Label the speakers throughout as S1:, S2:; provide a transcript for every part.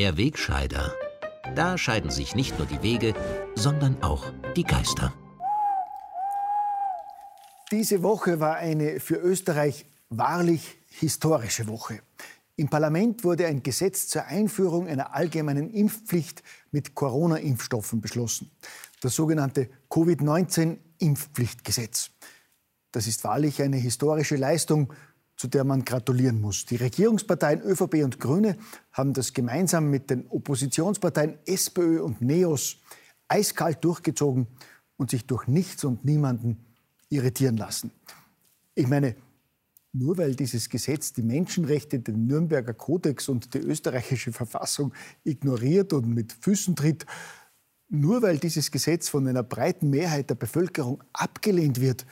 S1: Der Wegscheider. Da scheiden sich nicht nur die Wege, sondern auch die Geister.
S2: Diese Woche war eine für Österreich wahrlich historische Woche. Im Parlament wurde ein Gesetz zur Einführung einer allgemeinen Impfpflicht mit Corona-Impfstoffen beschlossen. Das sogenannte Covid-19-Impfpflichtgesetz. Das ist wahrlich eine historische Leistung, zu der man gratulieren muss. Die Regierungsparteien ÖVP und Grüne haben das gemeinsam mit den Oppositionsparteien SPÖ und NEOS eiskalt durchgezogen und sich durch nichts und niemanden irritieren lassen. Ich meine, nur weil dieses Gesetz die Menschenrechte, den Nürnberger Kodex und die österreichische Verfassung ignoriert und mit Füßen tritt, nur weil dieses Gesetz von einer breiten Mehrheit der Bevölkerung abgelehnt wird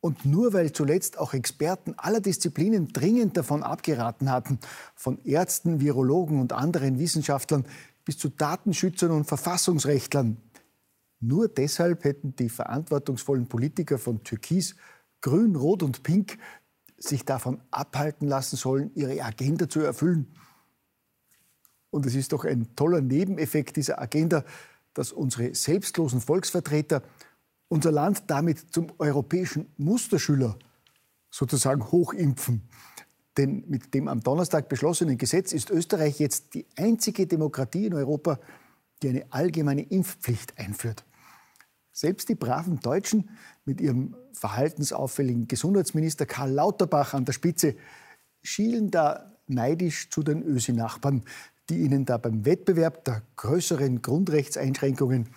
S2: und nur weil zuletzt auch Experten aller Disziplinen dringend davon abgeraten hatten, von Ärzten, Virologen und anderen Wissenschaftlern bis zu Datenschützern und Verfassungsrechtlern, nur deshalb hätten die verantwortungsvollen Politiker von Türkis, Grün, Rot und Pink sich davon abhalten lassen sollen, ihre Agenda zu erfüllen. Und es ist doch ein toller Nebeneffekt dieser Agenda, dass unsere selbstlosen Volksvertreter unser Land damit zum europäischen Musterschüler sozusagen hochimpfen. Denn mit dem am Donnerstag beschlossenen Gesetz ist Österreich jetzt die einzige Demokratie in Europa, die eine allgemeine Impfpflicht einführt. Selbst die braven Deutschen mit ihrem verhaltensauffälligen Gesundheitsminister Karl Lauterbach an der Spitze schielen da neidisch zu den Ösi-Nachbarn, die ihnen da beim Wettbewerb der größeren Grundrechtseinschränkungen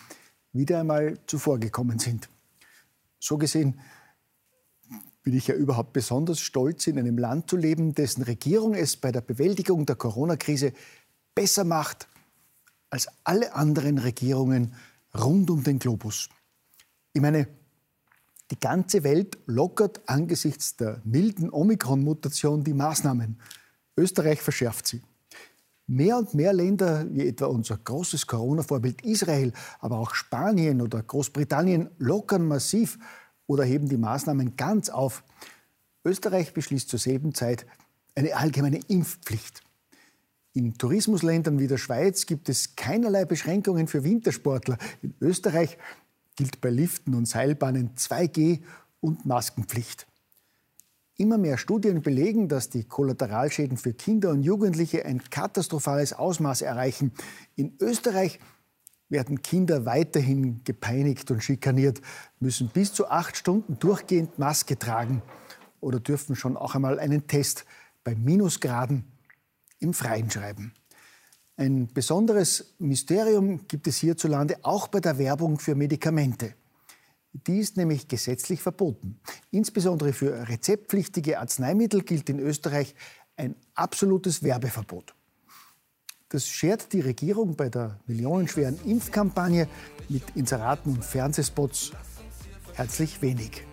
S2: wieder einmal zuvorgekommen sind. So gesehen bin ich ja überhaupt besonders stolz, in einem Land zu leben, dessen Regierung es bei der Bewältigung der Corona-Krise besser macht als alle anderen Regierungen rund um den Globus. Ich meine, die ganze Welt lockert angesichts der milden Omikron-Mutation die Maßnahmen. Österreich verschärft sie. Mehr und mehr Länder, wie etwa unser großes Corona-Vorbild Israel, aber auch Spanien oder Großbritannien, lockern massiv oder heben die Maßnahmen ganz auf. Österreich beschließt zur selben Zeit eine allgemeine Impfpflicht. In Tourismusländern wie der Schweiz gibt es keinerlei Beschränkungen für Wintersportler. In Österreich gilt bei Liften und Seilbahnen 2G und Maskenpflicht. Immer mehr Studien belegen, dass die Kollateralschäden für Kinder und Jugendliche ein katastrophales Ausmaß erreichen. In Österreich werden Kinder weiterhin gepeinigt und schikaniert, müssen bis zu acht Stunden durchgehend Maske tragen oder dürfen schon auch einmal einen Test bei Minusgraden im Freien schreiben. Ein besonderes Mysterium gibt es hierzulande auch bei der Werbung für Medikamente. Die ist nämlich gesetzlich verboten. Insbesondere für rezeptpflichtige Arzneimittel gilt in Österreich ein absolutes Werbeverbot. Das schert die Regierung bei der millionenschweren Impfkampagne mit Inseraten und Fernsehspots herzlich wenig.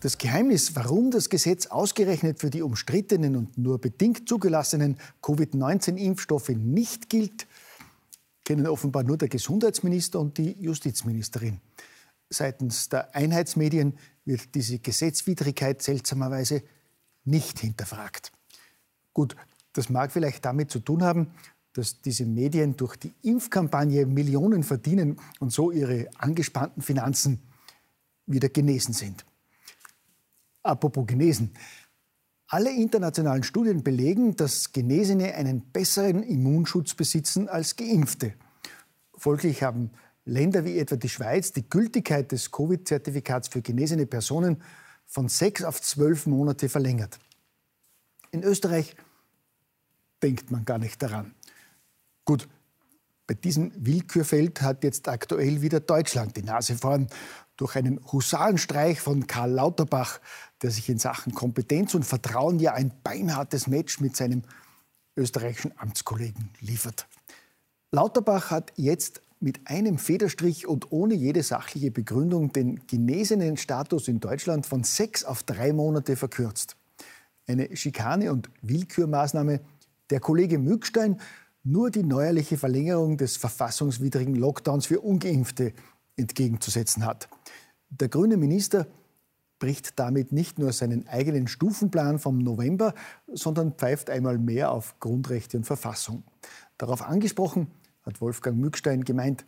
S2: Das Geheimnis, warum das Gesetz ausgerechnet für die umstrittenen und nur bedingt zugelassenen Covid-19-Impfstoffe nicht gilt, kennen offenbar nur der Gesundheitsminister und die Justizministerin. Seitens der Einheitsmedien wird diese Gesetzwidrigkeit seltsamerweise nicht hinterfragt. Gut, das mag vielleicht damit zu tun haben, dass diese Medien durch die Impfkampagne Millionen verdienen und so ihre angespannten Finanzen wieder genesen sind. Apropos genesen. Alle internationalen Studien belegen, dass Genesene einen besseren Immunschutz besitzen als Geimpfte. Folglich haben Länder wie etwa die Schweiz die Gültigkeit des Covid-Zertifikats für genesene Personen von sechs auf zwölf Monate verlängert. In Österreich denkt man gar nicht daran. Gut, bei diesem Willkürfeld hat jetzt aktuell wieder Deutschland die Nase vorn durch einen Husarenstreich von Karl Lauterbach, der sich in Sachen Kompetenz und Vertrauen ja ein beinhartes Match mit seinem österreichischen Amtskollegen liefert. Lauterbach hat jetzt mit einem Federstrich und ohne jede sachliche Begründung den genesenen Status in Deutschland von sechs auf drei Monate verkürzt. Eine Schikane und Willkürmaßnahme. Der Kollege Mückstein nur die neuerliche Verlängerung des verfassungswidrigen Lockdowns für ungeimpfte entgegenzusetzen hat. Der grüne Minister bricht damit nicht nur seinen eigenen Stufenplan vom November, sondern pfeift einmal mehr auf Grundrechte und Verfassung. Darauf angesprochen hat Wolfgang Mückstein gemeint,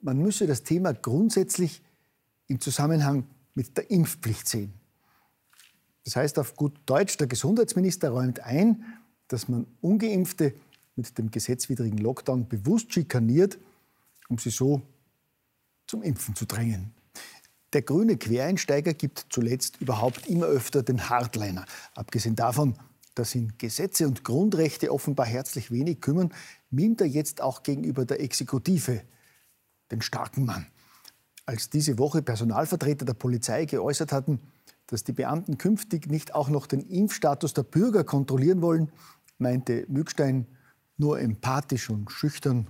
S2: man müsse das Thema grundsätzlich im Zusammenhang mit der Impfpflicht sehen. Das heißt auf gut Deutsch, der Gesundheitsminister räumt ein, dass man ungeimpfte mit dem gesetzwidrigen Lockdown bewusst schikaniert, um sie so zum Impfen zu drängen. Der grüne Quereinsteiger gibt zuletzt überhaupt immer öfter den Hardliner. Abgesehen davon, dass ihn Gesetze und Grundrechte offenbar herzlich wenig kümmern, mimt er jetzt auch gegenüber der Exekutive den starken Mann. Als diese Woche Personalvertreter der Polizei geäußert hatten, dass die Beamten künftig nicht auch noch den Impfstatus der Bürger kontrollieren wollen, meinte Mückstein nur empathisch und schüchtern.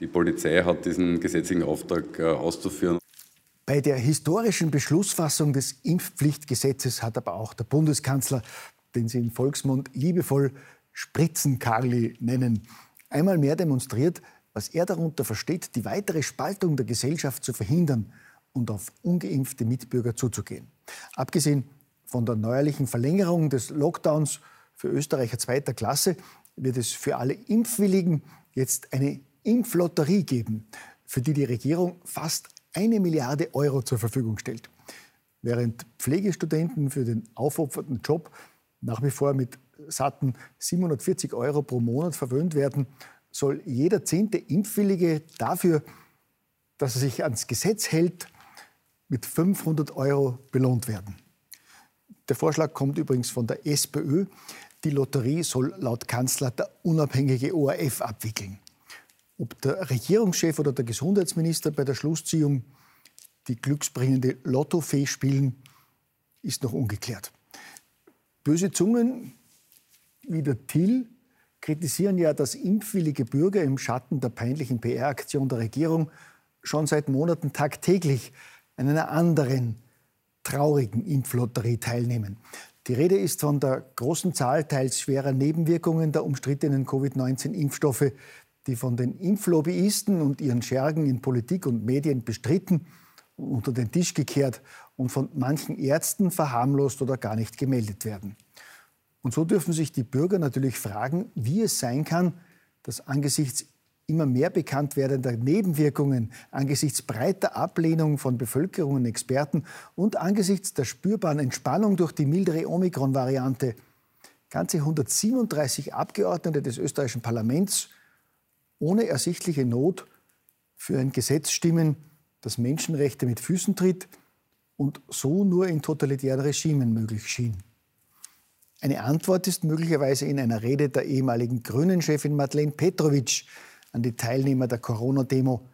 S3: Die Polizei hat diesen gesetzlichen Auftrag äh, auszuführen.
S2: Bei der historischen Beschlussfassung des Impfpflichtgesetzes hat aber auch der Bundeskanzler, den sie im Volksmund liebevoll Spritzenkarli nennen, einmal mehr demonstriert, was er darunter versteht, die weitere Spaltung der Gesellschaft zu verhindern und auf ungeimpfte Mitbürger zuzugehen. Abgesehen von der neuerlichen Verlängerung des Lockdowns für Österreicher zweiter Klasse wird es für alle Impfwilligen jetzt eine Impflotterie geben, für die die Regierung fast eine Milliarde Euro zur Verfügung stellt. Während Pflegestudenten für den aufopfernden Job nach wie vor mit satten 740 Euro pro Monat verwöhnt werden, soll jeder zehnte Impfwillige dafür, dass er sich ans Gesetz hält, mit 500 Euro belohnt werden. Der Vorschlag kommt übrigens von der SPÖ. Die Lotterie soll laut Kanzler der unabhängige ORF abwickeln. Ob der Regierungschef oder der Gesundheitsminister bei der Schlussziehung die glücksbringende Lottofee spielen, ist noch ungeklärt. Böse Zungen wie der Till kritisieren ja, dass impfwillige Bürger im Schatten der peinlichen PR-Aktion der Regierung schon seit Monaten tagtäglich an einer anderen traurigen Impflotterie teilnehmen. Die Rede ist von der großen Zahl teils schwerer Nebenwirkungen der umstrittenen Covid-19-Impfstoffe, die von den Impflobbyisten und ihren Schergen in Politik und Medien bestritten, unter den Tisch gekehrt und von manchen Ärzten verharmlost oder gar nicht gemeldet werden. Und so dürfen sich die Bürger natürlich fragen, wie es sein kann, dass angesichts immer mehr bekannt werdender Nebenwirkungen, angesichts breiter Ablehnung von Bevölkerung und Experten und angesichts der spürbaren Entspannung durch die mildere Omikron-Variante ganze 137 Abgeordnete des österreichischen Parlaments ohne ersichtliche Not für ein Gesetz stimmen, das Menschenrechte mit Füßen tritt und so nur in totalitären Regimen möglich schien. Eine Antwort ist möglicherweise in einer Rede der ehemaligen Grünen-Chefin Madeleine Petrovic an die Teilnehmer der Corona-Demo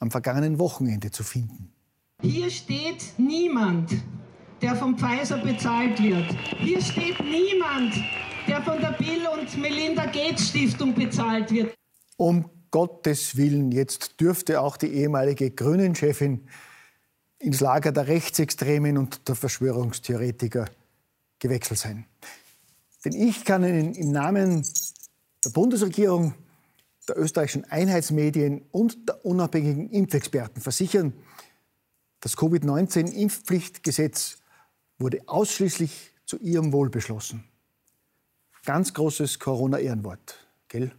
S2: am vergangenen Wochenende zu finden.
S4: Hier steht niemand, der von Pfizer bezahlt wird. Hier steht niemand, der von der Bill und Melinda Gates Stiftung bezahlt wird.
S2: Um Gottes Willen, jetzt dürfte auch die ehemalige Grünen-Chefin ins Lager der Rechtsextremen und der Verschwörungstheoretiker gewechselt sein. Denn ich kann Ihnen im Namen der Bundesregierung, der österreichischen Einheitsmedien und der unabhängigen Impfexperten versichern, das Covid-19-Impfpflichtgesetz wurde ausschließlich zu Ihrem Wohl beschlossen. Ganz großes Corona-Ehrenwort, gell?